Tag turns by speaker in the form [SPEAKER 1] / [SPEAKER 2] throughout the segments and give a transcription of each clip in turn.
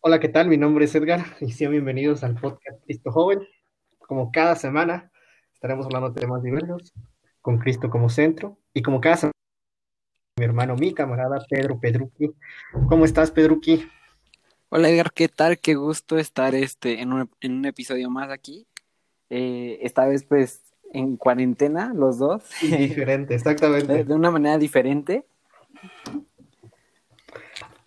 [SPEAKER 1] Hola, ¿qué tal? Mi nombre es Edgar y sean bienvenidos al podcast Cristo Joven. Como cada semana estaremos hablando de temas diversos, con Cristo como centro y como cada semana mi hermano, mi camarada Pedro Pedruqui. ¿Cómo estás, Pedruqui?
[SPEAKER 2] Hola Edgar, ¿qué tal? Qué gusto estar este, en, un, en un episodio más aquí. Eh, esta vez pues en cuarentena los dos.
[SPEAKER 1] Diferente, exactamente.
[SPEAKER 2] De, de una manera diferente.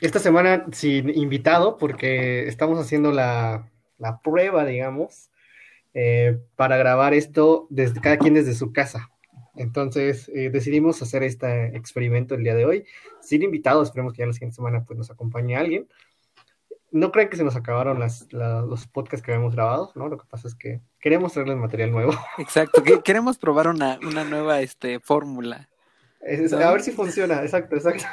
[SPEAKER 1] Esta semana sin invitado porque estamos haciendo la, la prueba, digamos, eh, para grabar esto desde cada quien desde su casa. Entonces eh, decidimos hacer este experimento el día de hoy sin invitados. Esperemos que ya la siguiente semana pues, nos acompañe alguien. No creen que se nos acabaron las, la, los podcasts que habíamos grabado, ¿no? Lo que pasa es que queremos traerles material nuevo.
[SPEAKER 2] Exacto, que, queremos probar una, una nueva este, fórmula.
[SPEAKER 1] A ver si funciona, exacto, exacto.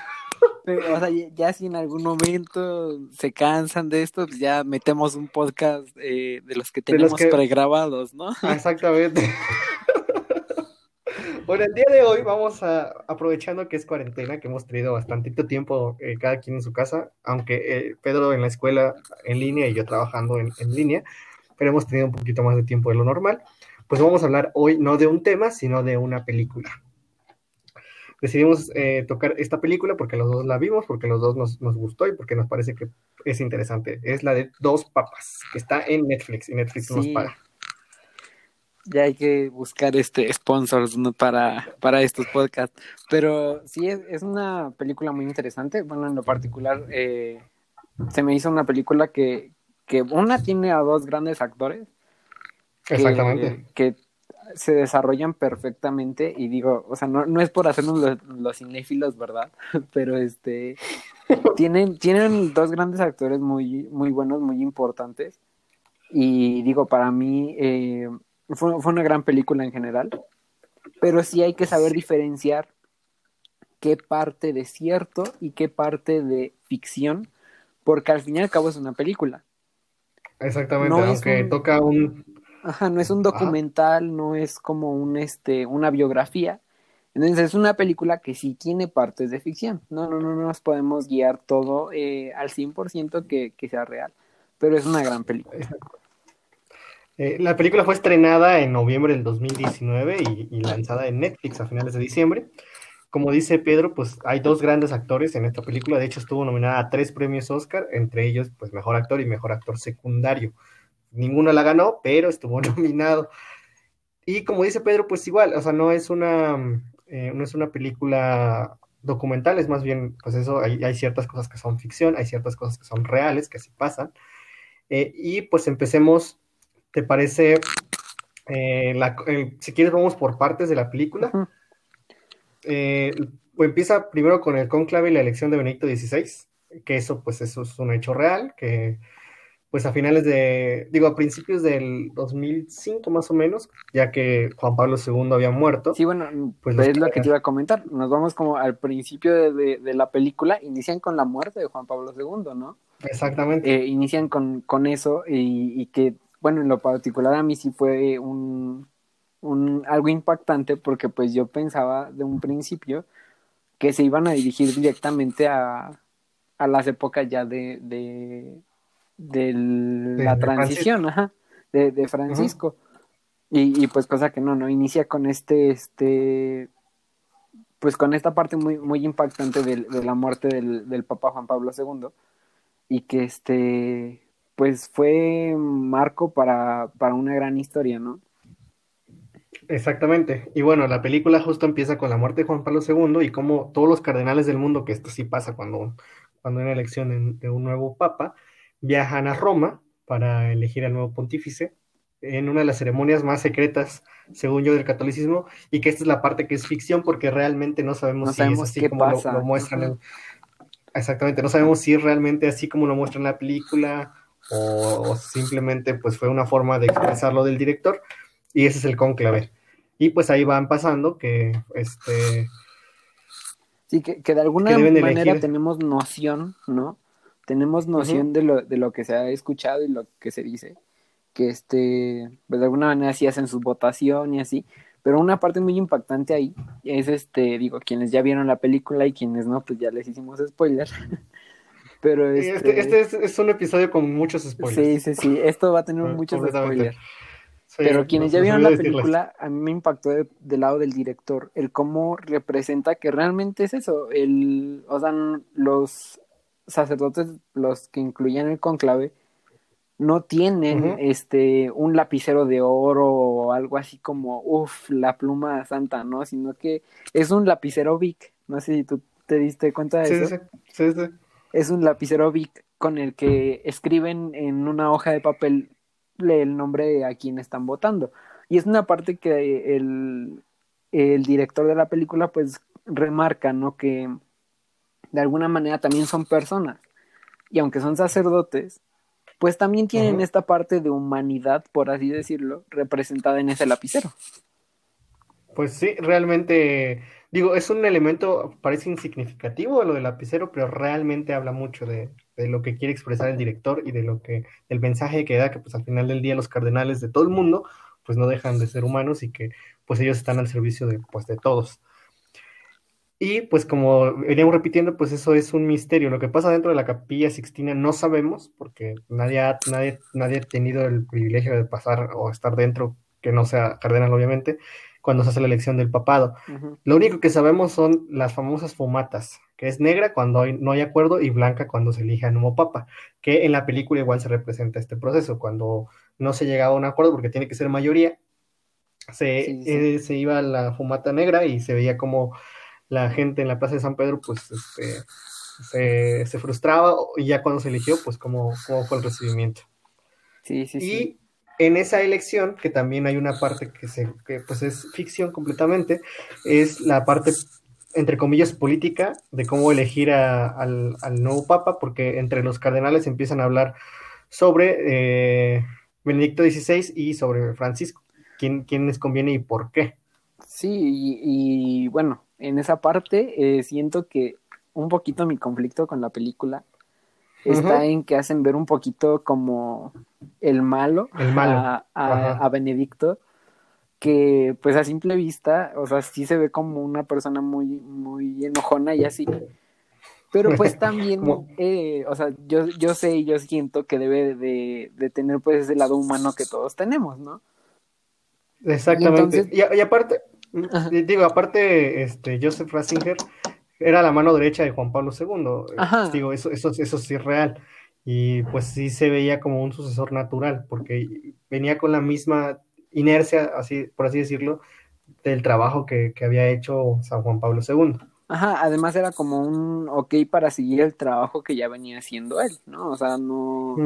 [SPEAKER 2] Pero, o sea, ya si en algún momento se cansan de esto, pues ya metemos un podcast eh, de los que tenemos los que... pregrabados, ¿no?
[SPEAKER 1] Exactamente. Bueno, el día de hoy vamos a, aprovechando que es cuarentena, que hemos tenido bastante tiempo eh, cada quien en su casa, aunque eh, Pedro en la escuela en línea y yo trabajando en, en, línea, pero hemos tenido un poquito más de tiempo de lo normal, pues vamos a hablar hoy no de un tema, sino de una película. Decidimos eh, tocar esta película porque los dos la vimos, porque los dos nos, nos, gustó y porque nos parece que es interesante. Es la de Dos Papas, que está en Netflix y Netflix sí. nos paga
[SPEAKER 2] ya hay que buscar este sponsors ¿no? para, para estos podcasts. Pero sí, es, es, una película muy interesante. Bueno, en lo particular, eh, se me hizo una película que, que una tiene a dos grandes actores.
[SPEAKER 1] Que, Exactamente.
[SPEAKER 2] Que se desarrollan perfectamente y digo, o sea, no, no es por hacernos los, los cinéfilos, ¿verdad? Pero este, tienen, tienen dos grandes actores muy, muy buenos, muy importantes. Y digo, para mí, eh, fue, fue, una gran película en general, pero sí hay que saber diferenciar qué parte de cierto y qué parte de ficción, porque al fin y al cabo es una película.
[SPEAKER 1] Exactamente, no aunque un, toca un...
[SPEAKER 2] Ajá, no es un documental, Ajá. no es como un, este, una biografía. Entonces es una película que sí tiene partes de ficción. No, no, no, no nos podemos guiar todo eh, al 100% que, que sea real, pero es una gran película.
[SPEAKER 1] Eh, la película fue estrenada en noviembre del 2019 y, y, lanzada en Netflix a finales de diciembre. Como dice Pedro, pues hay dos grandes actores en esta película. De hecho, estuvo nominada a tres premios Oscar, entre ellos, pues mejor actor y mejor actor secundario. Ninguno la ganó, pero estuvo nominado. Y como dice Pedro, pues igual, o sea, no es una, eh, no es una película documental, es más bien, pues eso, hay, hay, ciertas cosas que son ficción, hay ciertas cosas que son reales, que así pasan. Eh, y pues empecemos ¿Te parece? Eh, la, si quieres, vamos por partes de la película. Uh -huh. empieza primero con el conclave y la elección de Benedicto XVI, que eso, pues, eso es un hecho real, que pues a finales de, digo, a principios del 2005 más o menos, ya que Juan Pablo II había muerto.
[SPEAKER 2] Sí, bueno, pues es lo que te iba a comentar. Nos vamos como al principio de, de, de, la película, inician con la muerte de Juan Pablo II, ¿no?
[SPEAKER 1] Exactamente.
[SPEAKER 2] Eh, inician con, con eso y, y que bueno, en lo particular a mí sí fue un, un, algo impactante porque pues yo pensaba de un principio que se iban a dirigir directamente a, a las épocas ya de, de, de la de transición, Francisco. Ajá, de, de Francisco. Uh -huh. y, y, pues cosa que no, no, inicia con este, este, pues con esta parte muy, muy impactante de, de la muerte del, del Papa Juan Pablo II y que este pues fue marco para, para una gran historia, ¿no?
[SPEAKER 1] Exactamente. Y bueno, la película justo empieza con la muerte de Juan Pablo II y como todos los cardenales del mundo, que esto sí pasa cuando, cuando hay una elección de un nuevo papa, viajan a Roma para elegir al nuevo pontífice en una de las ceremonias más secretas, según yo, del catolicismo, y que esta es la parte que es ficción porque realmente no sabemos
[SPEAKER 2] no
[SPEAKER 1] si
[SPEAKER 2] sabemos
[SPEAKER 1] es así como lo, lo, muestran. En... Exactamente, no sabemos si es realmente así como lo muestran en la película o, o, simplemente pues fue una forma de expresarlo del director y ese es el conclave. Y pues ahí van pasando que este...
[SPEAKER 2] Sí, que, que de alguna que manera elegir... tenemos noción, ¿no? Tenemos noción uh -huh. de, lo, de lo que se ha escuchado y lo que se dice. Que este, pues de alguna manera sí hacen su votación y así. Pero una parte muy impactante ahí es este, digo, quienes ya vieron la película y quienes no, pues ya les hicimos spoiler. Pero
[SPEAKER 1] Este,
[SPEAKER 2] este,
[SPEAKER 1] este es, es un episodio con muchos spoilers.
[SPEAKER 2] sí, sí, sí, esto va a tener muchos spoilers.
[SPEAKER 1] Sí,
[SPEAKER 2] Pero quienes
[SPEAKER 1] nos-
[SPEAKER 2] ya vieron la
[SPEAKER 1] olvidó decirles.
[SPEAKER 2] película, a mí me impactó de- del lado del director, el cómo representa que realmente es eso, el, o sea, los sacerdotes, los que incluían el conclave, no tienen este un lapicero de oro o algo así como, uff, la pluma santa, ¿no? Sino que es un lapicero Bic, no sé si tú te diste cuenta de
[SPEAKER 1] Sí,
[SPEAKER 2] eso
[SPEAKER 1] sí, sí,
[SPEAKER 2] es un lapicero Bic con el que escriben en una hoja de papel el nombre a quien están votando. Y es una parte que el, el director de la película pues remarca, ¿no? Que de alguna manera también son personas. Y aunque son sacerdotes, pues también tienen esta parte de humanidad, por así decirlo, representada en ese lapicero.
[SPEAKER 1] Pues sí, realmente, digo, es un elemento, parece insignificativo lo del lapicero, pero realmente habla mucho de, de lo que quiere expresar el director y de lo que, el mensaje que da, que pues al final del día los cardenales de todo el mundo, pues no dejan de ser humanos y que pues ellos están al servicio de, pues, de todos. Y pues como veníamos repitiendo, pues eso es un misterio. Lo que pasa dentro de la capilla Sixtina no sabemos, porque nadie ha, nadie, nadie ha tenido el privilegio de pasar o estar dentro, que no sea cardenal obviamente, cuando se hace la elección del papado. Lo único que sabemos son las famosas fumatas, que es negra cuando hay- no hay acuerdo y blanca cuando se elige a nuevo papa, que en la película igual se representa este proceso, cuando no se llegaba a un acuerdo porque tiene que ser mayoría, se,
[SPEAKER 2] Sí, sí.
[SPEAKER 1] eh, se iba a la fumata negra y se veía como la gente en la Plaza de San Pedro pues este, se, se frustraba y ya cuando se eligió pues cómo, cómo fue el recibimiento.
[SPEAKER 2] Sí, sí, sí.
[SPEAKER 1] Y en esa elección, que también hay una parte que, se, que pues es ficción completamente, es la parte, entre comillas, política de cómo elegir a- al, al nuevo papa, porque entre los cardenales empiezan a hablar sobre eh, Benedicto XVI y sobre Francisco, quién, quién les conviene y por qué.
[SPEAKER 2] Sí, y, y, bueno, en esa parte eh, siento que un poquito mi conflicto con la película está en que hacen ver un poquito como el malo,
[SPEAKER 1] El malo.
[SPEAKER 2] A, a-
[SPEAKER 1] Ajá.
[SPEAKER 2] a Benedicto, que pues a simple vista, o sea, sí se ve como una persona muy, muy enojona y así. Pero pues también, eh, o sea, yo, yo sé y yo siento que debe de, de tener pues ese lado humano que todos tenemos, ¿no?
[SPEAKER 1] Exactamente.
[SPEAKER 2] entonces-
[SPEAKER 1] Y, y aparte,
[SPEAKER 2] Ajá.
[SPEAKER 1] digo, aparte, este, Joseph Ratzinger era la mano derecha de Juan Pablo II.
[SPEAKER 2] Ajá.
[SPEAKER 1] Digo, eso, eso, eso sí es real. Y pues sí se veía como un sucesor natural, porque venía con la misma inercia, así, por así decirlo, del trabajo que, que había hecho San Juan Pablo II.
[SPEAKER 2] Ajá, además era como un ok para seguir el trabajo que ya venía haciendo él, ¿no? O sea, no,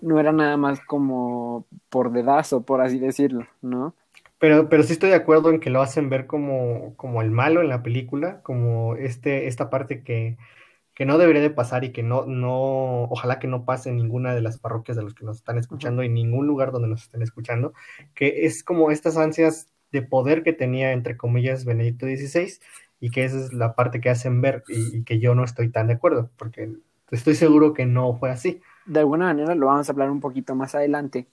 [SPEAKER 2] no era nada más como por dedazo, por así decirlo, ¿no?
[SPEAKER 1] Pero, pero sí estoy de acuerdo en que lo hacen ver como, como el malo en la película, como este, esta parte que, que no debería de pasar y que no, no, ojalá que no pase en ninguna de las parroquias de los que nos están escuchando, en ningún lugar donde nos estén escuchando, que es como estas ansias de poder que tenía, entre comillas, Benedicto XVI, y que esa es la parte que hacen ver y, y que yo no estoy tan de acuerdo, porque estoy seguro que no fue así.
[SPEAKER 2] De alguna manera lo vamos a hablar un poquito más adelante,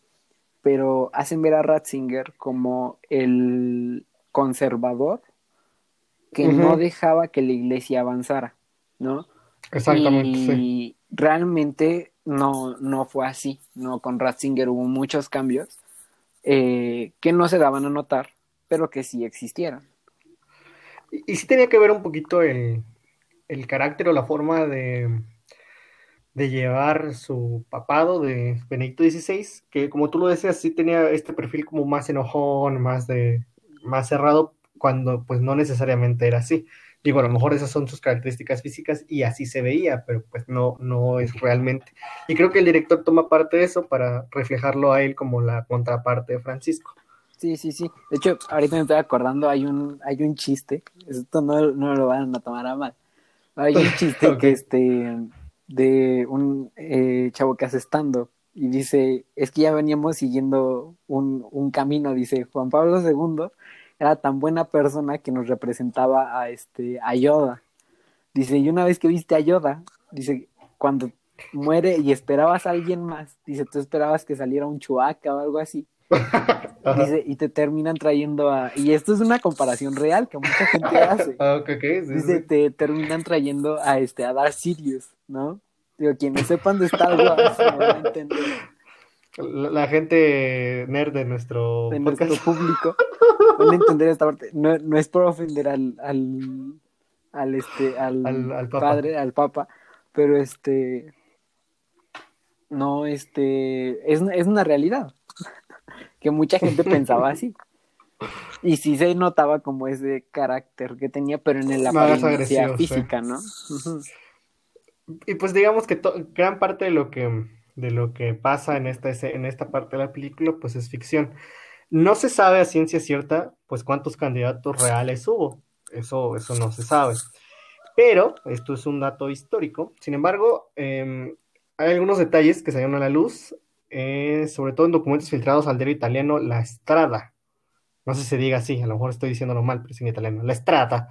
[SPEAKER 2] pero hacen ver a Ratzinger como el conservador que no dejaba que la iglesia avanzara, ¿no?
[SPEAKER 1] Exactamente,
[SPEAKER 2] y
[SPEAKER 1] sí.
[SPEAKER 2] realmente no, no fue así, ¿no? Con Ratzinger hubo muchos cambios eh, que no se daban a notar, pero que sí existieron.
[SPEAKER 1] Y, y sí tenía que ver un poquito el, el carácter o la forma de, de llevar su papado de Benedicto XVI, que como tú lo decías, sí tenía este perfil como más enojón, más de, más cerrado, cuando pues no necesariamente era así. Digo, a lo mejor esas son sus características físicas y así se veía, pero pues no, no es realmente. Y creo que el director toma parte de eso para reflejarlo a él como la contraparte de Francisco.
[SPEAKER 2] Sí, sí, sí. De hecho, ahorita me estoy acordando, hay un, hay un chiste, esto no, no lo van a tomar a mal. Hay un chiste que este de un eh, chavo que hace stand y dice, es que ya veníamos siguiendo un, un camino, dice Juan Pablo II era tan buena persona que nos representaba a este a Yoda. Dice, y una vez que viste a Yoda, dice, cuando muere y esperabas a alguien más, dice, tú esperabas que saliera un chuaca o algo así. Dice, y te terminan trayendo a. Y esto es una comparación real que mucha gente hace.
[SPEAKER 1] Ah, ok, ok, sí,
[SPEAKER 2] Dice,
[SPEAKER 1] sí.
[SPEAKER 2] te terminan trayendo a este, a Darth Sirius, ¿no? Digo, quienes sepan de Star Wars no van a entender.
[SPEAKER 1] La, la gente nerd de nuestro
[SPEAKER 2] de nuestro público van a entender esta parte. No, no es por ofender al, al, al, este, al,
[SPEAKER 1] Al- al papa.
[SPEAKER 2] padre, al papa, pero este, no, este, es, es una realidad que mucha gente pensaba así. Y sí se notaba como ese carácter que tenía, pero en la apariencia física, ¿no?
[SPEAKER 1] Y pues digamos que gran parte de lo que, de lo que pasa en esta, en esta parte de la película, pues es ficción. No se sabe a ciencia cierta, pues cuántos candidatos reales hubo. Eso, eso no se sabe. Pero esto es un dato histórico. Sin embargo, em, hay algunos detalles que salieron a la luz, eh, sobre todo en documentos filtrados al diario italiano La Strada. No sé si se diga así, a lo mejor estoy diciéndolo mal, pero es en italiano. La Strada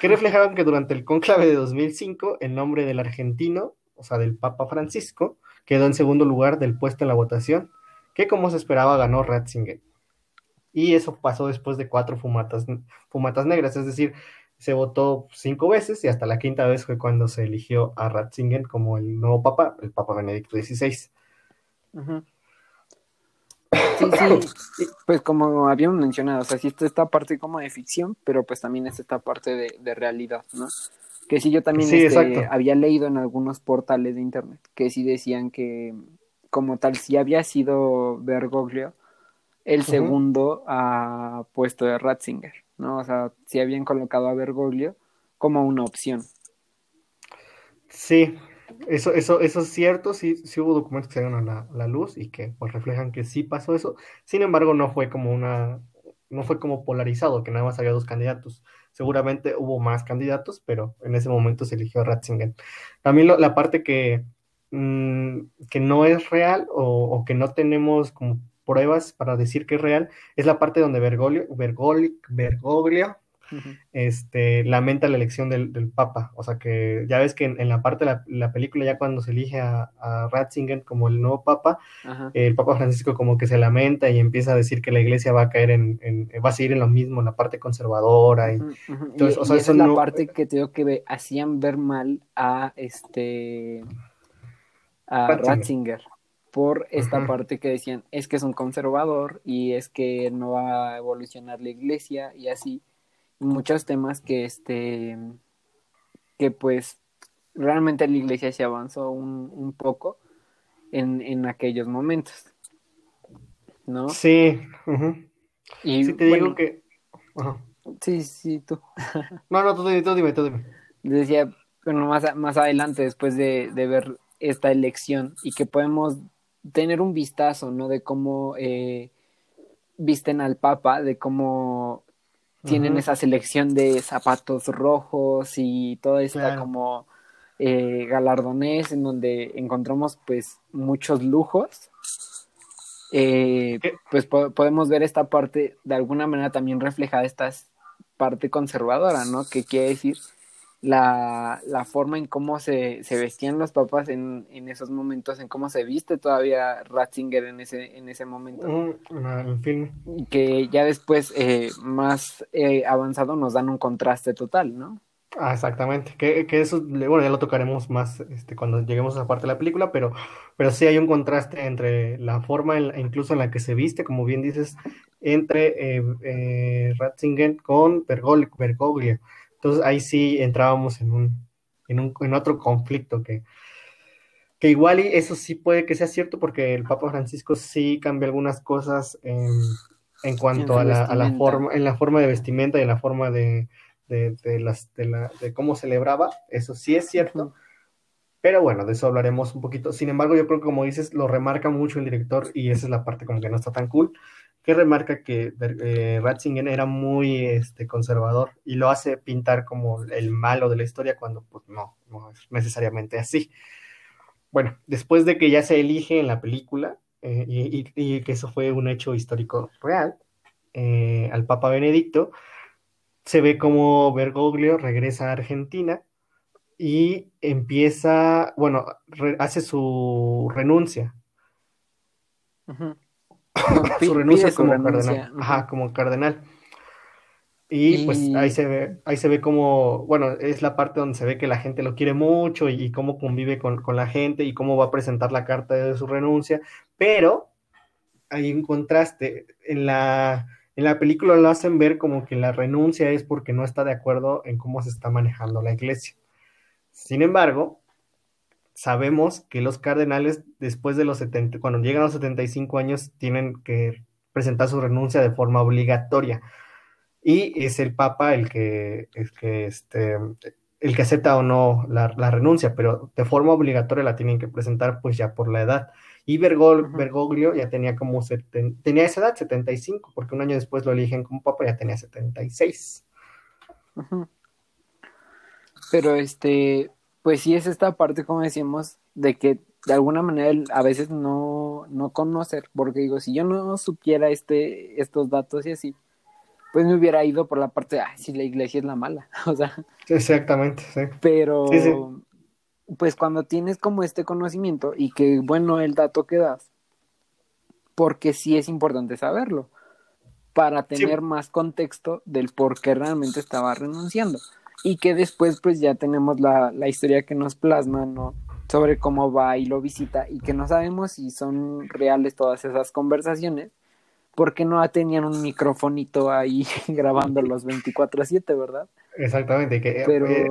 [SPEAKER 1] que reflejaban que durante el cónclave de 2005 el nombre del argentino, o sea, del Papa Francisco, quedó en segundo lugar del puesto en la votación, que como se esperaba ganó Ratzinger. Y eso pasó después de cuatro fumatas, fumatas negras, es decir, se votó cinco veces y hasta la quinta vez fue cuando se eligió a Ratzinger como el nuevo Papa, el Papa Benedicto XVI.
[SPEAKER 2] Sí, sí, pues como habíamos mencionado, o sea, sí está esta parte como de ficción, pero pues también es esta parte de, de realidad, ¿no? Que sí yo también
[SPEAKER 1] Sí,
[SPEAKER 2] este, había leído en algunos portales de internet que sí decían que como tal sí había sido Bergoglio el segundo a puesto de Ratzinger, ¿no? O sea, sí habían colocado a Bergoglio como una opción.
[SPEAKER 1] Sí, eso, eso, eso es cierto, sí, sí hubo documentos que salieron a la, la luz y que pues reflejan que sí pasó eso. Sin embargo, no fue como una, no fue como polarizado, que nada más había dos candidatos. Seguramente hubo más candidatos, pero en ese momento se eligió a Ratzinger. También lo- la parte que, mm, que no es real o, o que no tenemos como pruebas para decir que es real, es la parte donde Bergoglio, Bergoglio, Bergoglio Este, lamenta la elección del, del Papa. O sea que ya ves que en, en la parte de la, la película, ya cuando se elige a, a Ratzinger como el nuevo Papa, el Papa Francisco como que se lamenta y empieza a decir que la iglesia va a caer en, en- va a seguir en lo mismo, en la parte conservadora. Y, Entonces,
[SPEAKER 2] y esa
[SPEAKER 1] eso
[SPEAKER 2] es la
[SPEAKER 1] no-
[SPEAKER 2] parte que te digo que ve- hacían ver mal a este a
[SPEAKER 1] Ratzinger.
[SPEAKER 2] Ratzinger por esta parte que decían es que es un conservador y es que no va a evolucionar la iglesia y así muchos temas que este que pues realmente la iglesia se avanzó un, un poco en, en aquellos momentos ¿no?
[SPEAKER 1] Sí,
[SPEAKER 2] y
[SPEAKER 1] Sí te digo que...
[SPEAKER 2] sí, sí, tú
[SPEAKER 1] No, no, tú, dime, tú dime, tú dime.
[SPEAKER 2] decía, bueno, más, más adelante, después de, de ver esta elección y que podemos tener un vistazo, ¿no? De cómo eh, visten al Papa, de cómo tienen esa selección de zapatos rojos y toda esta
[SPEAKER 1] Claro.
[SPEAKER 2] como eh, galardonés en donde encontramos pues muchos lujos. Eh, pues po- podemos ver esta parte de alguna manera también reflejada esta parte conservadora, ¿no? Que quiere decir la, la forma en cómo se, se vestían los papas en, en esos momentos, en cómo se viste todavía Ratzinger en ese, en ese momento
[SPEAKER 1] film.
[SPEAKER 2] y que ya después eh, más eh, avanzado nos dan un contraste total, ¿no?
[SPEAKER 1] Ah, exactamente. Que, que eso, bueno, ya lo tocaremos más este, cuando lleguemos a esa parte de la película, pero, pero sí hay un contraste entre la forma, en incluso en la que se viste, como bien dices, entre eh, eh, Ratzinger con Bergol- Bergoglio. Entonces ahí sí entrábamos en un, en un, en otro conflicto que, que igual y eso sí puede que sea cierto porque el Papa Francisco sí cambia algunas cosas en, en cuanto a la, a la forma, en la forma de vestimenta y en la forma de, de, de las, de, la, de cómo celebraba, eso sí es cierto, pero bueno, de eso hablaremos un poquito. Sin embargo, yo creo que como dices, lo remarca mucho el director y esa es la parte como que no está tan cool, que remarca que eh, Ratzinger era muy este, conservador y lo hace pintar como el malo de la historia cuando pues no, no es necesariamente así. Bueno, después de que ya se elige en la película eh, y, y- que eso fue un hecho histórico real, eh, al Papa Benedicto, se ve como Bergoglio regresa a Argentina y empieza, bueno, hace su renuncia,
[SPEAKER 2] pi-
[SPEAKER 1] su renuncia como
[SPEAKER 2] renuncia,
[SPEAKER 1] cardenal, ajá, como cardenal. Y, pues ahí se ve, ahí se ve como, bueno, es la parte donde se ve que la gente lo quiere mucho y, cómo convive con, la gente y cómo va a presentar la carta de su renuncia, pero hay un contraste. En la, en la película lo hacen ver como que la renuncia es porque no está de acuerdo en cómo se está manejando la iglesia. Sin embargo, sabemos que los cardenales después de los 70, cuando llegan a los 75 años, tienen que presentar su renuncia de forma obligatoria y es el Papa el que, el que, este, el que acepta o no la, renuncia, pero de forma obligatoria la tienen que presentar pues ya por la edad. Y Bergoglio ya tenía como, tenía esa edad, 75, porque un año después lo eligen como Papa, ya tenía 76.
[SPEAKER 2] Pero este, pues sí es esta parte, como decíamos, de que de alguna manera a veces no, no conocer, porque digo, si yo no supiera este, estos datos y así, pues me hubiera ido por la parte de, ay, si la iglesia es la mala, o sea.
[SPEAKER 1] Exactamente, sí.
[SPEAKER 2] Pero, pues cuando tienes como este conocimiento y que, bueno, el dato que das, porque sí es importante saberlo, para tener más contexto del por qué realmente estaba renunciando. Y que después, pues ya tenemos la, la historia que nos plasma, ¿no? Sobre cómo va y lo visita, y que no sabemos si son reales todas esas conversaciones porque no tenían un microfonito ahí grabando los 24 a 7, ¿verdad?
[SPEAKER 1] Exactamente, que eh,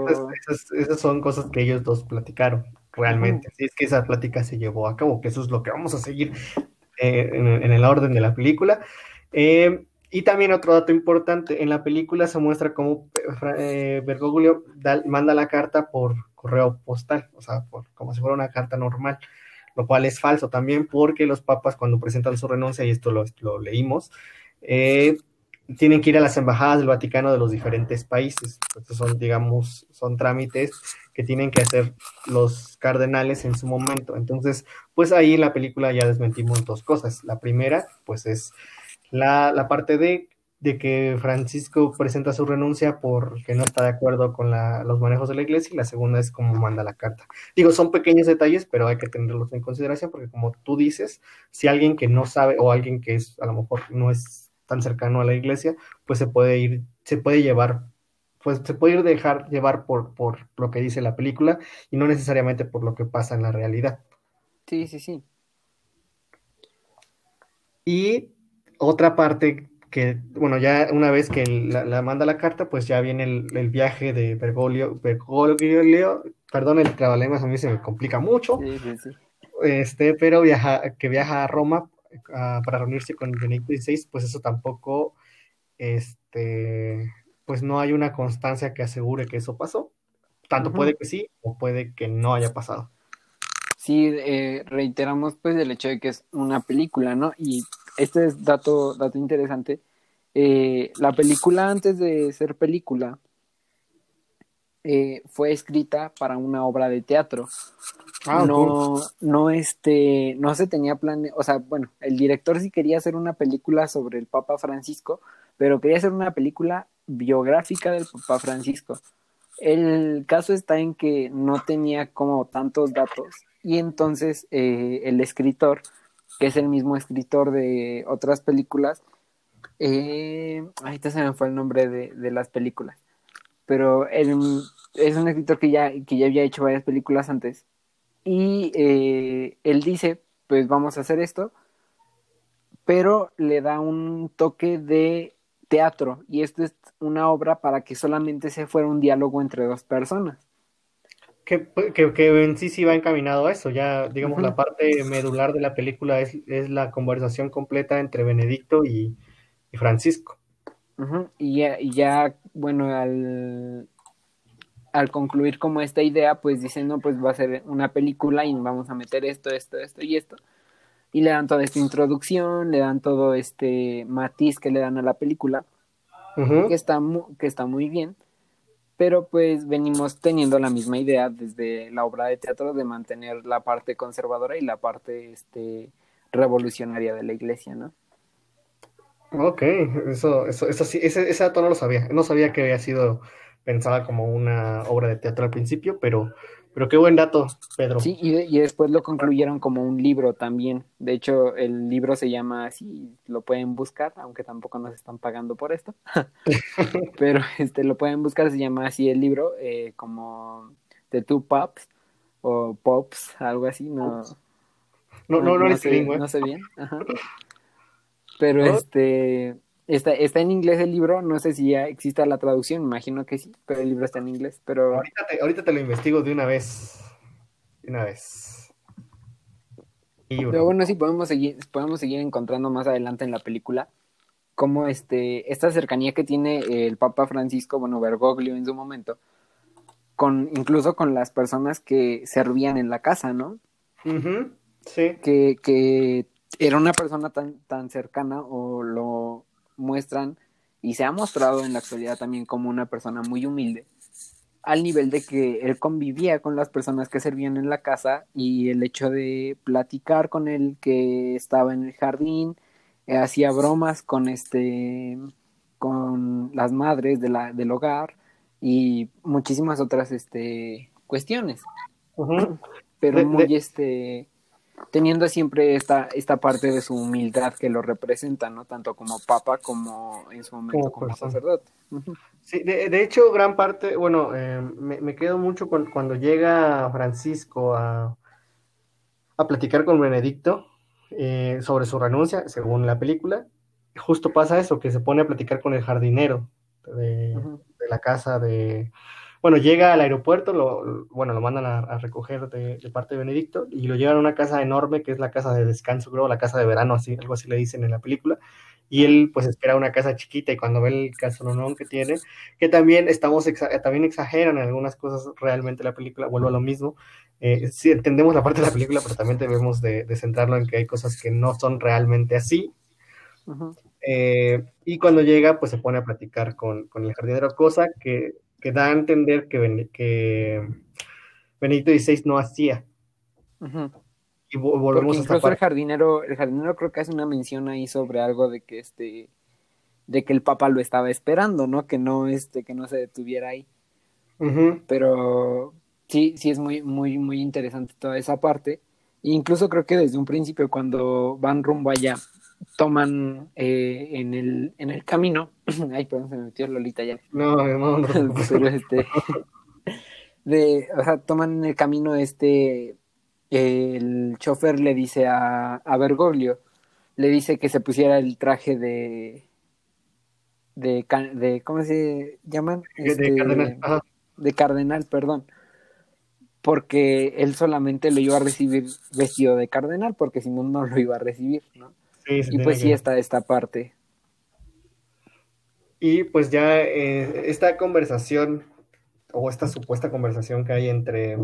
[SPEAKER 1] esas, son cosas que ellos dos platicaron realmente. Así es que esa plática se llevó a cabo, que eso es lo que vamos a seguir eh, en, el orden de la película. Eh, y también otro dato importante, en la película se muestra cómo Bergoglio manda la carta por correo postal, o sea, por, como si fuera una carta normal lo cual es falso también porque los papas cuando presentan su renuncia, y esto lo, leímos, eh, tienen que ir a las embajadas del Vaticano de los diferentes países. Estos son, digamos, son trámites que tienen que hacer los cardenales en su momento. Entonces, pues ahí en la película ya desmentimos dos cosas. La primera, pues es la, la parte de de que Francisco presenta su renuncia porque no está de acuerdo con los manejos de la iglesia y la segunda es cómo manda la carta. Digo, son pequeños detalles, pero hay que tenerlos en consideración porque como tú dices, si alguien que no sabe o alguien que es a lo mejor no es tan cercano a la iglesia, pues se puede ir, se puede llevar, pues se puede ir dejar llevar por, por lo que dice la película y no necesariamente por lo que pasa en la realidad.
[SPEAKER 2] Sí, sí, sí.
[SPEAKER 1] Y otra parte que, bueno, ya una vez que la, manda la carta, pues ya viene el, viaje de Bergoglio, Bergoglio, perdón, el trabalenguas a mí se me complica mucho, este, pero viaja, que viaja a Roma para reunirse con Benedicto XVI, pues eso tampoco, este, pues no hay una constancia que asegure que eso pasó, tanto puede que sí o puede que no haya pasado.
[SPEAKER 2] Sí, eh, reiteramos pues el hecho de que es una película, ¿no? Y este es dato, dato interesante. Eh, la película, antes de ser película, eh, fue escrita para una obra de teatro. Ah, no, no, este, no se tenía plan, o sea, bueno, el director sí quería hacer una película sobre el Papa Francisco, pero quería hacer una película biográfica del Papa Francisco. El caso está en que no tenía como tantos datos y entonces eh, el escritor que es el mismo escritor de otras películas. Eh, ahorita se me fue el nombre de, las películas. Pero es un escritor que ya, que ya había hecho varias películas antes. Y eh, él dice, pues vamos a hacer esto. Pero le da un toque de teatro. Y esto es una obra para que solamente se fuera un diálogo entre dos personas
[SPEAKER 1] que, que, en sí sí va encaminado a eso. Ya, digamos, la parte medular de la película es, es la conversación completa entre Benedicto y, Francisco.
[SPEAKER 2] y, ya, y, ya, bueno, al, al concluir como esta idea, pues dicen, no, pues va a ser una película y vamos a meter esto, esto, esto y esto. Y le dan toda esta introducción, le dan todo este matiz que le dan a la película, que, está que está muy bien pero pues venimos teniendo la misma idea desde la obra de teatro de mantener la parte conservadora y la parte este revolucionaria de la iglesia, ¿no?
[SPEAKER 1] Ok, eso, eso, eso sí, ese, ese dato no lo sabía, no sabía que había sido pensada como una obra de teatro al principio, pero Pero qué buen dato, Pedro.
[SPEAKER 2] Sí, y, y, después lo concluyeron como un libro también. De hecho, el libro se llama así, lo pueden buscar, aunque tampoco nos están pagando por esto. Pero este lo pueden buscar, se llama así el libro, eh, como The Two Pops o Pops, algo así, no.
[SPEAKER 1] No, no, no, no,
[SPEAKER 2] no sé, no sé bien. Ajá. Pero este Está, está en inglés el libro, no sé si ya exista la traducción, imagino que sí, pero el libro está en inglés. Pero
[SPEAKER 1] ahorita te, ahorita te lo investigo de una vez. De una vez.
[SPEAKER 2] Libro. Pero bueno, sí podemos seguir, podemos seguir encontrando más adelante en la película cómo este, esta cercanía que tiene el Papa Francisco, bueno, Bergoglio en su momento, con, incluso con las personas que servían en la casa, ¿no?
[SPEAKER 1] Uh -huh. Sí.
[SPEAKER 2] Que, que era una persona tan, tan cercana o lo muestran y se ha mostrado en la actualidad también como una persona muy humilde, al nivel de que él convivía con las personas que servían en la casa y el hecho de platicar con él que estaba en el jardín, eh, hacía bromas con este con las madres de la, del hogar y muchísimas otras este cuestiones.
[SPEAKER 1] Uh -huh.
[SPEAKER 2] Pero
[SPEAKER 1] De-
[SPEAKER 2] muy
[SPEAKER 1] de-
[SPEAKER 2] este teniendo siempre esta, esta parte de su humildad que lo representa, ¿no? Tanto como papa como en su momento
[SPEAKER 1] Como
[SPEAKER 2] sacerdote.
[SPEAKER 1] Sí, de, de hecho, gran parte, bueno, eh, me, me quedo mucho con, cuando llega Francisco a, a platicar con Benedicto eh, sobre su renuncia, según la película. Justo pasa eso, que se pone a platicar con el jardinero de la casa de... Bueno, llega al aeropuerto, lo, bueno, lo mandan a, a recoger de, de parte de Benedicto y lo llevan a una casa enorme que es la casa de descanso, creo, la casa de verano, así, algo así le dicen en la película. Y él pues espera una casa chiquita y cuando ve el casononón que tiene, que también estamos exa- también exageran en algunas cosas realmente la película, vuelvo a lo mismo. Eh, sí entendemos la parte de la película, pero también debemos de, de centrarlo en que hay cosas que no son realmente así.
[SPEAKER 2] Ujú.
[SPEAKER 1] Eh, y cuando llega, pues se pone a platicar con, con el jardinero, cosa que, que da a entender que, Ben- que Benedicto XVI no hacía. Y vo-
[SPEAKER 2] Porque
[SPEAKER 1] volvemos a
[SPEAKER 2] el jardinero, el jardinero creo que hace una mención ahí sobre algo de que este, de que el papa lo estaba esperando, ¿no? Que no, este, que no se detuviera ahí. Pero sí, sí es muy, muy, muy interesante toda esa parte. E incluso creo que desde un principio, cuando van rumbo allá, toman eh, en el, en el camino. Ay, perdón, se me metió Lolita ya.
[SPEAKER 1] No, no.
[SPEAKER 2] Pero este. De, o sea, toman en el camino este. El chofer le dice a, a Bergoglio, le dice que se pusiera el traje de. De, de ¿cómo se llaman? Este,
[SPEAKER 1] de cardenal. Ajá.
[SPEAKER 2] de cardenal, perdón. Porque él solamente lo iba a recibir vestido de cardenal, porque si no, no lo iba a recibir, ¿no?
[SPEAKER 1] Sí,
[SPEAKER 2] Y pues sí
[SPEAKER 1] que-
[SPEAKER 2] está esta parte.
[SPEAKER 1] Y pues ya eh, esta conversación o esta supuesta conversación que hay entre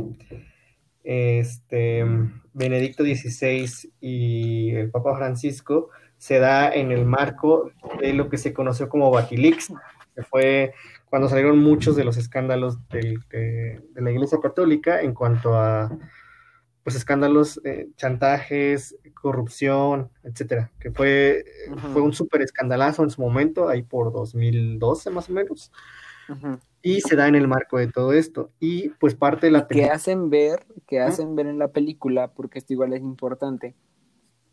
[SPEAKER 1] este Benedicto XVI y el Papa Francisco se da en el marco de lo que se conoció como Batilix, que fue cuando salieron muchos de los escándalos del- de, de la Iglesia Católica en cuanto a pues escándalos, eh, chantajes, corrupción, etcétera, que fue,
[SPEAKER 2] Ujú.
[SPEAKER 1] fue un súper escandalazo en su momento, ahí por 2012 más o menos, y se da en el marco de todo esto. Y pues parte de la
[SPEAKER 2] que
[SPEAKER 1] película.
[SPEAKER 2] hacen ver, que hacen ver en la película, porque esto igual es importante,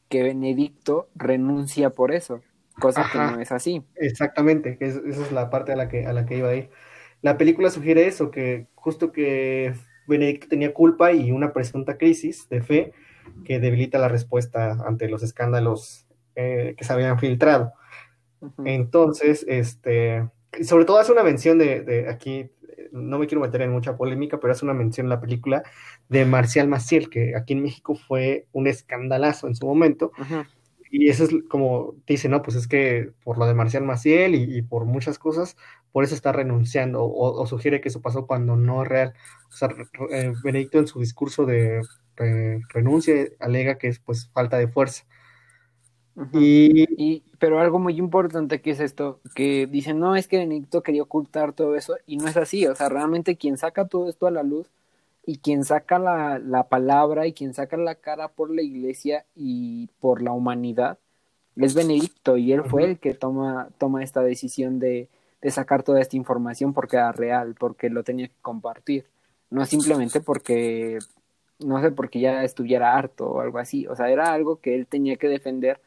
[SPEAKER 2] que Benedicto renuncia por eso, cosa
[SPEAKER 1] Ajá.
[SPEAKER 2] que no es así.
[SPEAKER 1] Exactamente, que es- esa es la parte a la que, a la que iba a ir. La película sugiere eso, que justo que Benedicto tenía culpa y una presunta crisis de fe que debilita la respuesta ante los escándalos eh, que se habían filtrado. Entonces, este, sobre todo hace una mención de, de aquí, no me quiero meter en mucha polémica, pero hace una mención en la película de Marcial Maciel, que aquí en México fue un escandalazo en su momento,
[SPEAKER 2] Ujú.
[SPEAKER 1] Y eso es como dice, no, pues es que por lo de Marcial Maciel y, y por muchas cosas, por eso está renunciando, o, o sugiere que eso pasó cuando no es real. O sea, re- eh, Benedicto en su discurso de re- renuncia alega que es pues falta de fuerza. Y,
[SPEAKER 2] pero algo muy importante que es esto, que dicen, no, es que Benedicto quería ocultar todo eso, y no es así, o sea, realmente quien saca todo esto a la luz y quien saca la, la palabra y quien saca la cara por la iglesia y por la humanidad es Benedicto, y él fue el que toma, toma esta decisión de, de sacar toda esta información porque era real, porque lo tenía que compartir. no simplemente porque, no sé, porque ya estuviera harto o algo así, o sea, era algo que él tenía que defender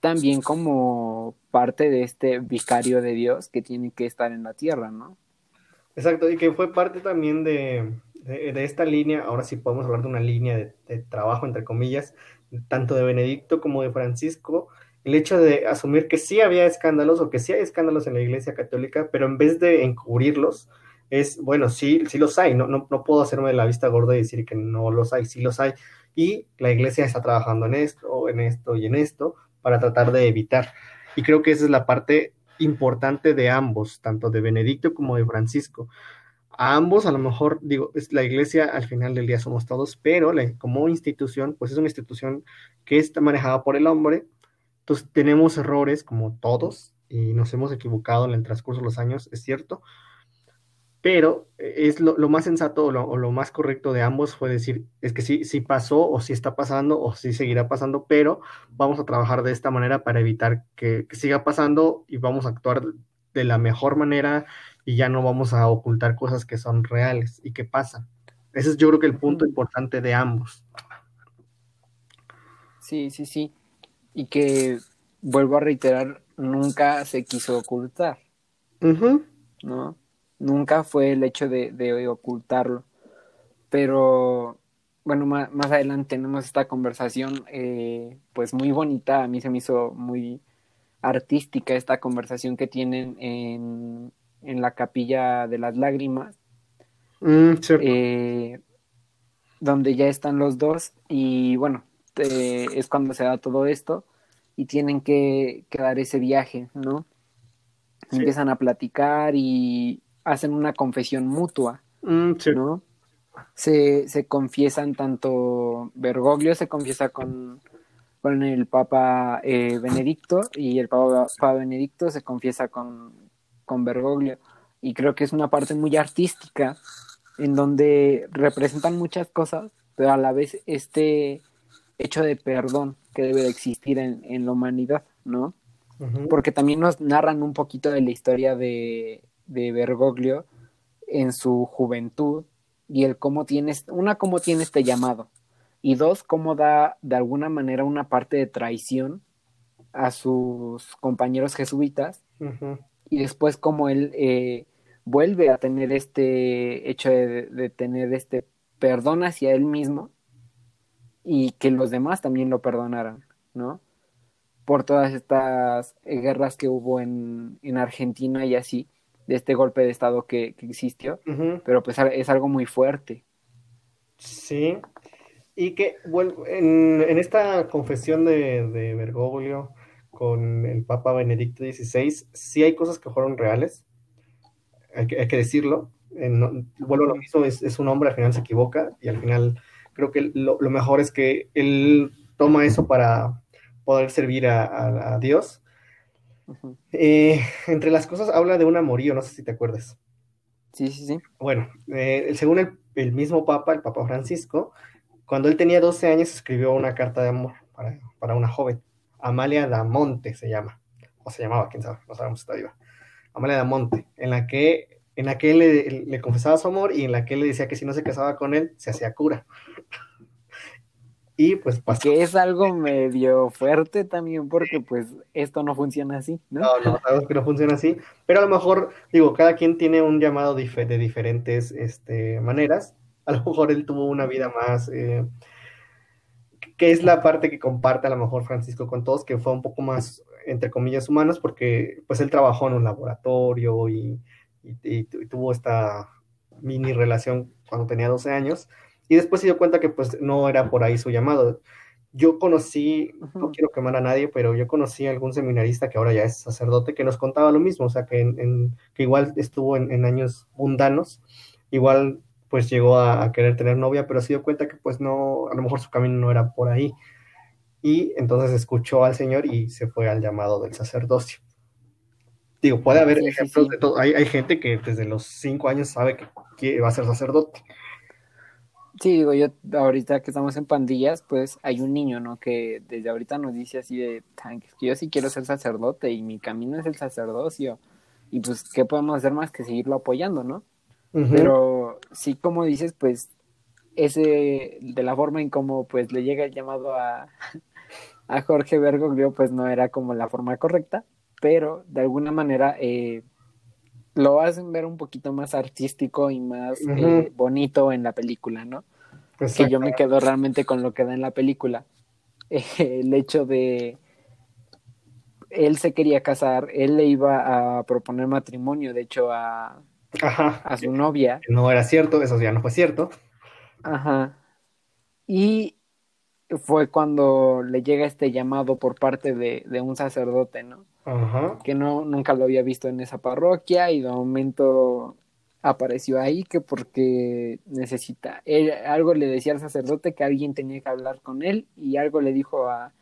[SPEAKER 2] también como parte de este vicario de Dios que tiene que estar en la tierra, ¿no?
[SPEAKER 1] Exacto, y que fue parte también de, de, esta línea, ahora sí podemos hablar de una línea de, de, trabajo, entre comillas, tanto de Benedicto como de Francisco, el hecho de asumir que sí había escándalos o que sí hay escándalos en la Iglesia Católica, pero en vez de encubrirlos, es, bueno, sí, sí los hay, no, no, no puedo hacerme la vista gorda y decir que no los hay, sí los hay, y la Iglesia está trabajando en esto, en esto y en esto, para tratar de evitar. Y creo que esa es la parte importante de ambos, tanto de Benedicto como de Francisco. A ambos, a lo mejor, digo, es la iglesia al final del día somos todos, pero como institución, pues es una institución que está manejada por el hombre. Entonces tenemos errores como todos y nos hemos equivocado en el transcurso de los años, es cierto, pero es lo, más sensato o lo, más correcto de ambos fue decir, es que sí, sí pasó o sí está pasando o sí seguirá pasando, pero vamos a trabajar de esta manera para evitar que, siga pasando y vamos a actuar de la mejor manera y ya no vamos a ocultar cosas que son reales y que pasan. Ese es yo creo que el punto importante de ambos.
[SPEAKER 2] Sí, sí, sí. Y que, vuelvo a reiterar, nunca se quiso ocultar. ¿No? nunca fue el hecho de, ocultarlo. Pero bueno, más, adelante tenemos esta conversación, eh, pues muy bonita, a mí se me hizo muy artística esta conversación que tienen en, en la capilla de las lágrimas,
[SPEAKER 1] mm,
[SPEAKER 2] eh, donde ya están los dos y bueno, es cuando se da todo esto y tienen que, que dar ese viaje, ¿no? Empiezan a platicar y, hacen una confesión mutua,
[SPEAKER 1] mm,
[SPEAKER 2] ¿no? Se, se, confiesan tanto, Bergoglio se confiesa con, con el Papa eh, Benedicto y el Papa, Benedicto se confiesa con, con Bergoglio. Y creo que es una parte muy artística en donde representan muchas cosas, pero a la vez este hecho de perdón que debe de existir en, en la humanidad, ¿no? Porque también nos narran un poquito de la historia de, de Bergoglio en su juventud y el cómo tiene, una, cómo tiene este llamado y dos, cómo da de alguna manera una parte de traición a sus compañeros jesuitas y después cómo él eh, vuelve a tener este hecho de, de, tener este perdón hacia él mismo y que los demás también lo perdonaran, ¿no? Por todas estas guerras que hubo en, en Argentina y así de este golpe de Estado que, existió, pero pues es algo muy fuerte.
[SPEAKER 1] Sí, y que bueno, en, esta confesión de, de, Bergoglio con el Papa Benedicto XVI, sí hay cosas que fueron reales, hay que, hay que decirlo. vuelvo a lo mismo, es, un hombre, al final se equivoca y al final creo que lo, mejor es que él toma eso para poder servir a Dios eh, entre las cosas habla de un amorío, no sé si te acuerdas.
[SPEAKER 2] Sí, sí, sí.
[SPEAKER 1] Bueno, eh, según el, mismo Papa, el Papa Francisco, cuando él tenía 12 años escribió una carta de amor para, una joven, Amalia Damonte se llama, o se llamaba, quién sabe, no sabemos si está viva. Amalia Damonte, en la que, en la que él le, le, confesaba su amor y en la que él le decía que si no se casaba con él, se hacía cura. Y pues
[SPEAKER 2] Que es algo medio fuerte también porque pues esto no funciona así, ¿no?
[SPEAKER 1] No, no, sabemos que no funciona así, pero a lo mejor, digo, cada quien tiene un llamado de diferentes este, maneras. A lo mejor él tuvo una vida más, eh, que es la parte que comparte a lo mejor Francisco con todos, que fue un poco más, entre comillas, humanos, porque pues él trabajó en un laboratorio y, y tuvo esta mini relación cuando tenía 12 años y después se dio cuenta que pues no era por ahí su llamado. Yo conocí, no quiero quemar a nadie, pero yo conocí a algún seminarista que ahora ya es sacerdote que nos contaba lo mismo, o sea, que, en, que igual estuvo en, años mundanos, igual pues llegó a, querer tener novia, pero se dio cuenta que pues no, a lo mejor su camino no era por ahí. Y entonces escuchó al Señor y se fue al llamado del sacerdocio. Digo, puede haber ejemplos de todo. Hay, hay, gente que desde los cinco años sabe que va a ser sacerdote.
[SPEAKER 2] Sí, digo, yo ahorita que estamos en pandillas, pues hay un niño, ¿no? Que desde ahorita nos dice así de, que yo sí quiero ser sacerdote y mi camino es el sacerdocio. Y pues, ¿qué podemos hacer más que seguirlo apoyando, ¿no? Pero sí, como dices, pues ese, de la forma en cómo pues le llega el llamado a, a Jorge Bergoglio, pues no era como la forma correcta, pero de alguna manera eh, lo hacen ver un poquito más artístico y más eh, bonito en la película, ¿no? Que yo me quedo realmente con lo que da en la película. el hecho de él se quería casar, él le iba a proponer matrimonio, de hecho, a, a su novia.
[SPEAKER 1] No era cierto, eso ya no fue cierto.
[SPEAKER 2] Ajá. Y fue cuando le llega este llamado por parte de, de un sacerdote, ¿no? Ajá. Que no, nunca lo había visto en esa parroquia y de momento apareció ahí que porque necesita, algo le decía al sacerdote que alguien tenía que hablar con él y algo le dijo a,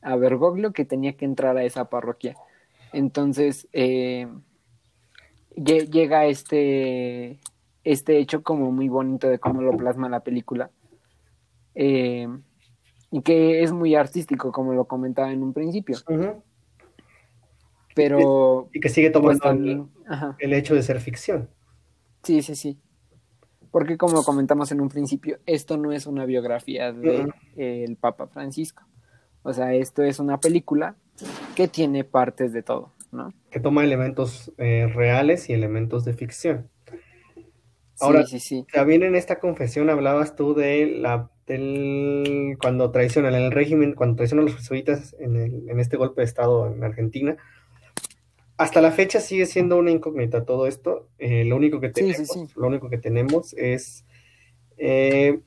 [SPEAKER 2] a Bergoglio que tenía que entrar a esa parroquia. Entonces, eh, llega este, este hecho como muy bonito de cómo lo plasma la película. Eh, y que es muy artístico, como lo comentaba en un principio. Pero.
[SPEAKER 1] Y que sigue tomando pues, el, hecho de ser ficción.
[SPEAKER 2] Sí, sí, sí. Porque como comentamos en un principio, esto no es una biografía del de, Papa Francisco. O sea, esto es una película que tiene partes de todo, ¿no?
[SPEAKER 1] Que toma elementos eh, reales y elementos de ficción. Ahora, sí, sí, también en esta confesión hablabas tú de la del, cuando traicionan el régimen, cuando traicionan los jesuitas en, el, en este golpe de Estado en Argentina. Hasta la fecha sigue siendo una incógnita todo esto. Eh, lo único que tenemos, lo único que tenemos es eh,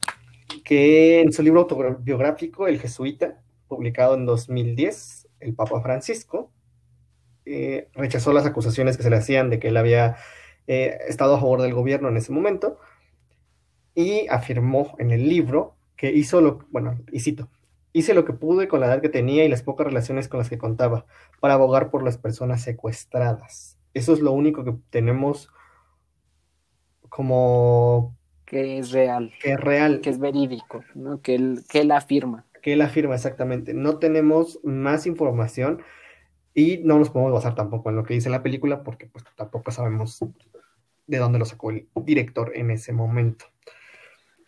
[SPEAKER 1] que en su libro autobiográfico, El Jesuita, publicado en 2010, el Papa Francisco eh, rechazó las acusaciones que se le hacían de que él había estado a favor del gobierno en ese momento y afirmó en el libro que hizo lo, bueno, y cito, hice lo que pude con la edad que tenía y las pocas relaciones con las que contaba para abogar por las personas secuestradas. Eso es lo único que tenemos como...
[SPEAKER 2] Que es real.
[SPEAKER 1] Que es real.
[SPEAKER 2] Que es verídico, ¿no? Que él, que él afirma.
[SPEAKER 1] Que él afirma, exactamente. No tenemos más información y no nos podemos basar tampoco en lo que dice la película porque pues tampoco sabemos de dónde lo sacó el director en ese momento.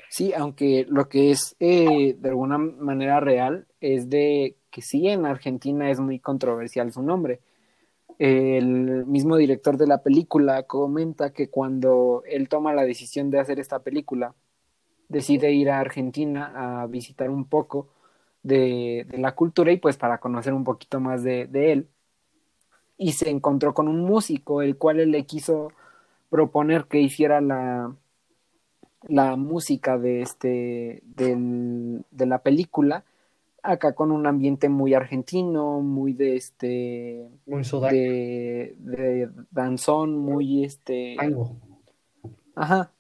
[SPEAKER 2] Sí, aunque lo que es eh, de alguna manera real es de que sí en Argentina es muy controversial su nombre. El mismo director de la película comenta que cuando él toma la decisión de hacer esta película, decide ir a Argentina a visitar un poco de, la cultura y pues para conocer un poquito más de, de él. Y se encontró con un músico, el cual él le quiso proponer que hiciera la, la música de este del, de la película acá con un ambiente muy argentino muy de este
[SPEAKER 1] muy
[SPEAKER 2] de, de, danzón muy este ajá.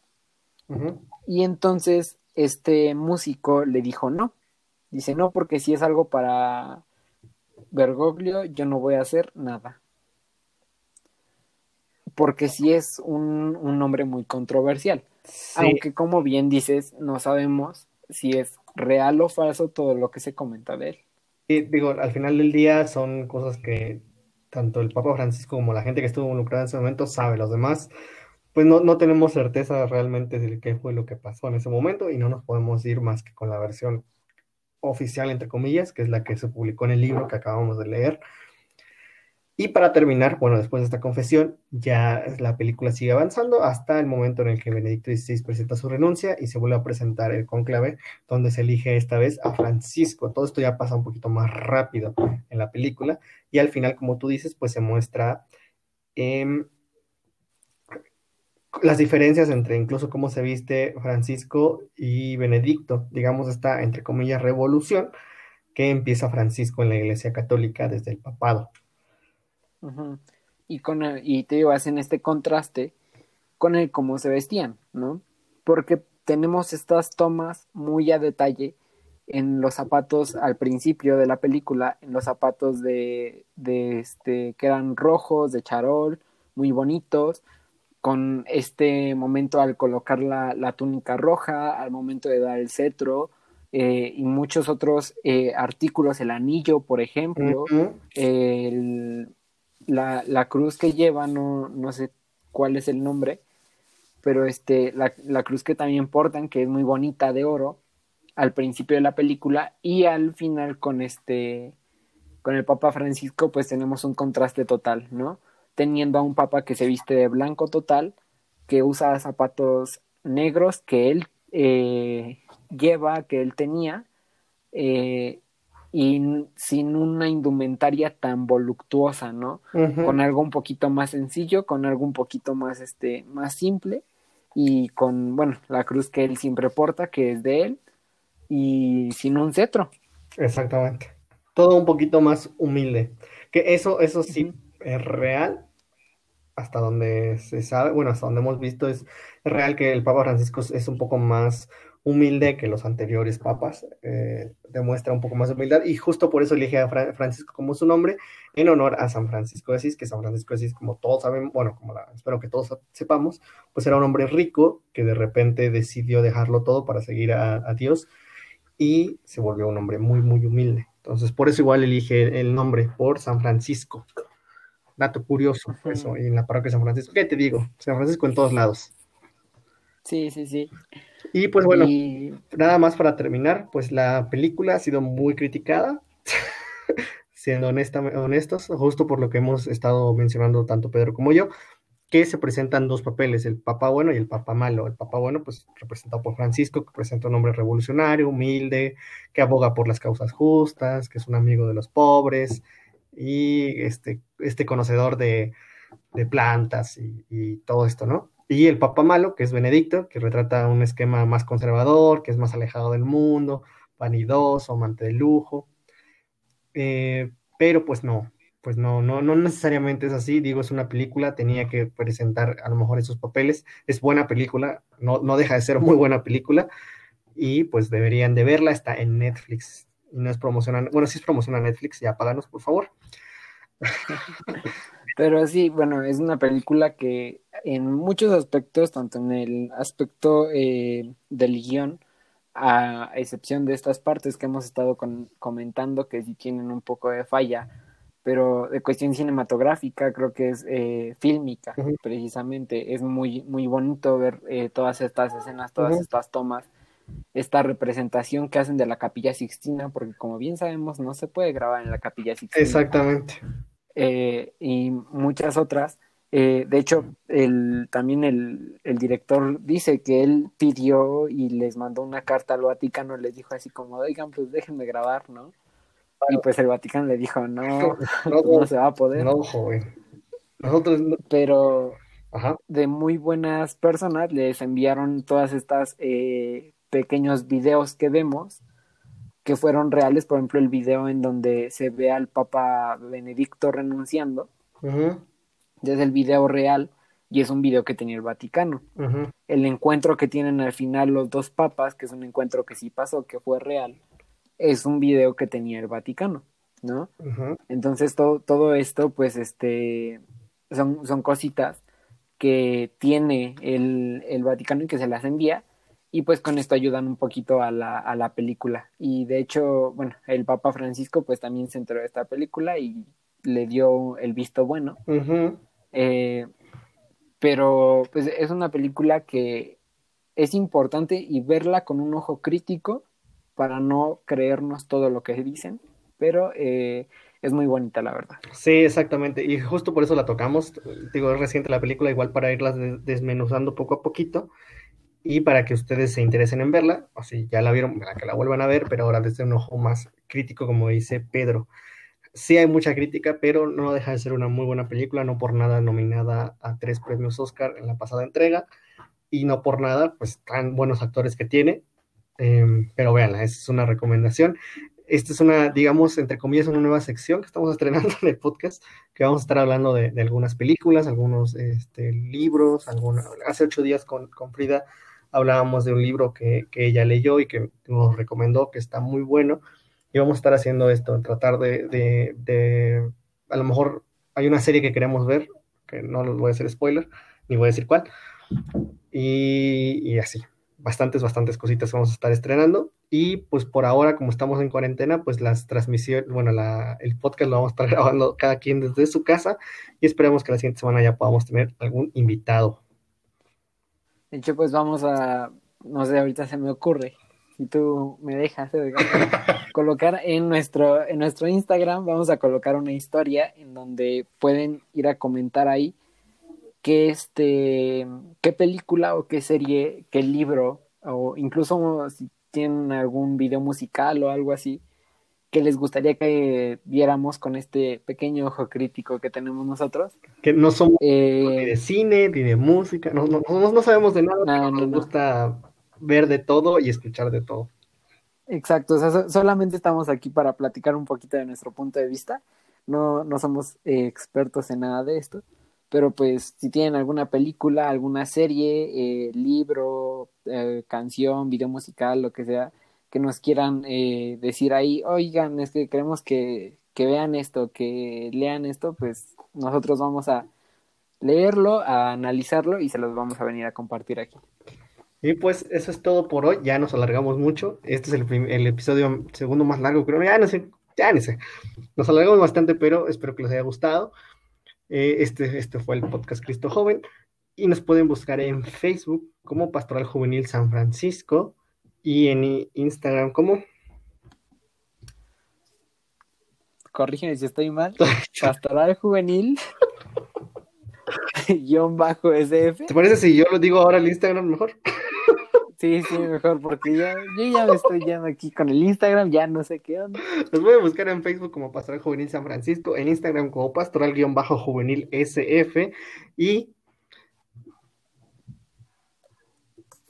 [SPEAKER 2] Y entonces este músico le dijo no dice no porque si es algo para Bergoglio yo no voy a hacer nada porque si es un, un nombre muy controversial aunque como bien dices, no sabemos si es real o falso todo lo que se comenta de él.
[SPEAKER 1] Y digo, al final del día son cosas que tanto el Papa Francisco como la gente que estuvo involucrada en ese momento sabe. Los demás, pues no, no tenemos certeza realmente de qué fue lo que pasó en ese momento y no nos podemos ir más que con la versión oficial, entre comillas, que es la que se publicó en el libro que acabamos de leer. Y para terminar, bueno, después de esta confesión, ya la película sigue avanzando hasta el momento en el que Benedicto XVI presenta su renuncia y se vuelve a presentar el conclave, donde se elige esta vez a Francisco. Todo esto ya pasa un poquito más rápido en la película y al final, como tú dices, pues se muestra em, las diferencias entre incluso cómo se viste Francisco y Benedicto, digamos, esta, entre comillas, revolución que empieza Francisco en la Iglesia Católica desde el papado.
[SPEAKER 2] Y, con y te digo, hacen este contraste con el cómo se vestían, ¿no? Porque tenemos estas tomas muy a detalle en los zapatos al principio de la película, en los zapatos de, de este, que eran rojos, de charol, muy bonitos, con este momento al colocar la, la túnica roja, al momento de dar el cetro, eh, y muchos otros eh, artículos, el anillo, por ejemplo, el, la, la cruz que lleva, no, no sé cuál es el nombre, pero este, la, la cruz que también portan, que es muy bonita de oro, al principio de la película y al final con este con el Papa Francisco pues tenemos un contraste total, ¿no? Teniendo a un Papa que se viste de blanco total, que usa zapatos negros que él eh, lleva, que él tenía, eh, y sin una indumentaria tan voluptuosa, ¿no? Con algo un poquito más sencillo, con algo un poquito más, este, más simple, y con, bueno, la cruz que él siempre porta, que es de él, y sin un cetro.
[SPEAKER 1] Exactamente. Todo un poquito más humilde. Que eso, eso sí es real, hasta donde se sabe, bueno, hasta donde hemos visto, es, real que el Papa Francisco es un poco más humilde que los anteriores papas, eh, demuestra un poco más de humildad y justo por eso elige a Francisco como su nombre en honor a San Francisco de Asís, que San Francisco de Asís, como todos saben, bueno, como espero que todos sepamos, pues era un hombre rico que de repente decidió dejarlo todo para seguir a Dios y se volvió un hombre muy, muy humilde. Entonces, por eso igual elige el nombre, por San Francisco. Dato curioso, eso, y en la parroquia de San Francisco. ¿Qué te digo? San Francisco en todos lados.
[SPEAKER 2] Sí, sí, sí.
[SPEAKER 1] Y pues bueno, nada más para terminar, pues la película ha sido muy criticada, siendo honesta, honestos, justo por lo que hemos estado mencionando tanto Pedro como yo, que se presentan dos papeles, el Papa bueno y el Papa malo. El Papa bueno, pues representado por Francisco, que presenta un hombre revolucionario, humilde, que aboga por las causas justas, que es un amigo de los pobres y este, este conocedor de, plantas y, todo esto, ¿no? Y el Papa malo, que es Benedicto, que retrata un esquema más conservador, que es más alejado del mundo, vanidoso, amante de lujo. Eh, pero pues no, pues no, no, no necesariamente es así, digo, es una película, tenía que presentar a lo mejor esos papeles, es buena película, no, no deja de ser muy buena película, y pues deberían de verla, está en Netflix, y no es promocionar, bueno, sí es promocionar Netflix, ya páganos, por favor.
[SPEAKER 2] Pero sí, bueno, es una película que en muchos aspectos, tanto en el aspecto eh, del guion, a excepción de estas partes que hemos estado comentando que sí tienen un poco de falla, pero de cuestión cinematográfica creo que es eh, fílmica precisamente. Es muy muy bonito ver eh, todas estas escenas todas estas tomas esta representación que hacen de la capilla Sixtina porque como bien sabemos no se puede grabar en la capilla Sixtina.
[SPEAKER 1] Exactamente
[SPEAKER 2] eh, y muchas otras. De hecho el, también el, el, director dice que él pidió y les mandó una carta al Vaticano les dijo así como oigan pues déjenme grabar no y pues el Vaticano le dijo, no, no, se va a poder.
[SPEAKER 1] No, joven. Nosotros
[SPEAKER 2] Pero de muy buenas personas les enviaron todas estas eh, pequeños videos que vemos que fueron reales, por ejemplo el video en donde se ve al Papa Benedicto renunciando, desde el video real y es un video que tenía el Vaticano. El encuentro que tienen al final los dos papas, que es un encuentro que sí pasó, que fue real, es un video que tenía el Vaticano, ¿no? Entonces todo, todo esto, pues, este, son, son cositas que tiene el, el, Vaticano y que se las envía, y pues con esto ayudan un poquito a la, a la película. Y de hecho, bueno, el Papa Francisco pues también se enteró de esta película y le dio el visto bueno. Eh, pero pues es una película que es importante y verla con un ojo crítico para no creernos todo lo que dicen, pero eh, es muy bonita, la verdad.
[SPEAKER 1] Sí, exactamente, y justo por eso la tocamos, digo, es reciente la película, igual para irla desmenuzando poco a poquito, y para que ustedes se interesen en verla, o si ya la vieron, para que la vuelvan a ver, pero ahora desde un ojo más crítico, como dice Pedro. Sí hay mucha crítica, pero no deja de ser una muy buena película, no por nada nominada a tres premios Oscar en la pasada entrega, y no por nada, pues tan buenos actores que tiene, Em, pero véanla, es una recomendación. Esta es una, digamos, entre comillas, una nueva sección que estamos estrenando en el podcast, que vamos a estar hablando de, algunas películas, algunos este, libros. Hace ocho días con, con, Frida hablábamos de un libro que, que, ella leyó y que nos recomendó, que está muy bueno. Y vamos a estar haciendo esto, tratar de, de, a lo mejor hay una serie que queremos ver, que no voy a hacer spoiler, ni voy a decir cuál, y, y así bastantes, bastantes cositas vamos a estar estrenando. Y pues por ahora, como estamos en cuarentena, pues las transmisiones, bueno, el podcast lo vamos a estar grabando cada quien desde su casa y esperemos que la siguiente semana ya podamos tener algún invitado.
[SPEAKER 2] De hecho, pues vamos a, no sé, ahorita se me ocurre, si tú me dejas, colocar en nuestro, en nuestro Instagram, vamos a colocar una historia en donde pueden ir a comentar ahí qué este, qué película o qué serie, qué libro, o incluso si tienen algún video musical o algo así, que les gustaría que viéramos con este pequeño ojo crítico que tenemos nosotros.
[SPEAKER 1] Que no somos eh, ni de cine, ni de música, no, no, no sabemos de nada, nos gusta ver de todo y escuchar de todo.
[SPEAKER 2] Exacto, o sea, solamente estamos aquí para platicar un poquito de nuestro punto de vista. No, no somos eh, expertos en nada de esto, pero pues si tienen alguna película, alguna serie, eh, libro, eh, canción, video musical, lo que sea, que nos quieran decir ahí, oigan, es que queremos que, que vean esto, que lean esto, pues nosotros vamos a leerlo, a analizarlo y se los vamos a venir a compartir aquí.
[SPEAKER 1] Y pues eso es todo por hoy. Ya nos alargamos mucho. Este es el, episodio segundo más largo, creo. Ya no sé, ya no sé. Nos alargamos bastante, pero espero que les haya gustado. Eh, este, este fue el podcast Cristo Joven. Y nos pueden buscar en Facebook como Pastoral Juvenil San Francisco y en Instagram como.
[SPEAKER 2] Corrígeme si estoy mal. Pastoral Juvenil. guion bajo SF.
[SPEAKER 1] ¿Te parece si yo lo digo ahora el Instagram mejor?
[SPEAKER 2] Sí, sí, mejor, porque ya, yo ya me estoy yendo aquí con el Instagram, ya no sé qué onda.
[SPEAKER 1] Los voy a buscar en Facebook como Pastoral Juvenil San Francisco, en Instagram como Pastoral-Juvenil SF y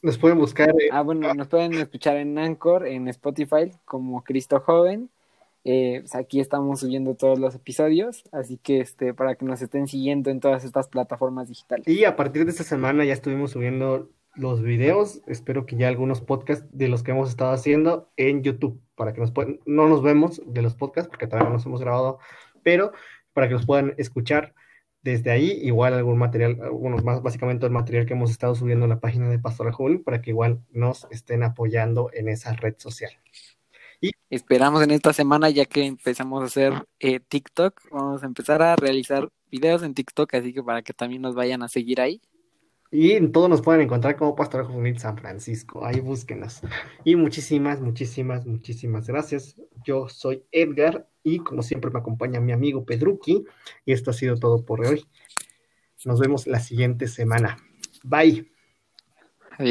[SPEAKER 1] nos pueden buscar.
[SPEAKER 2] Ah, bueno, nos pueden escuchar en Anchor, en Spotify como Cristo Joven. Eh, pues aquí estamos subiendo todos los episodios, así que este, para que nos estén siguiendo en todas estas plataformas digitales.
[SPEAKER 1] Y a partir de esta semana ya estuvimos subiendo los videos, espero que ya algunos podcasts de los que hemos estado haciendo en YouTube, para que nos puedan, no nos vemos de los podcasts porque todavía no nos hemos grabado, pero para que nos puedan escuchar desde ahí, igual algún material, algunos más, básicamente el material que hemos estado subiendo en la página de Pastor Juvenil, para que igual nos estén apoyando en esa red social.
[SPEAKER 2] Y esperamos en esta semana, ya que empezamos a hacer eh, TikTok, vamos a empezar a realizar videos en TikTok, así que para que también nos vayan a seguir ahí.
[SPEAKER 1] Y en todo nos pueden encontrar como Pastor Juvenil San Francisco. Ahí búsquenos. Y muchísimas, muchísimas, muchísimas gracias. Yo soy Edgar y como siempre me acompaña mi amigo Pedruki. Y esto ha sido todo por hoy. Nos vemos la siguiente semana. Bye.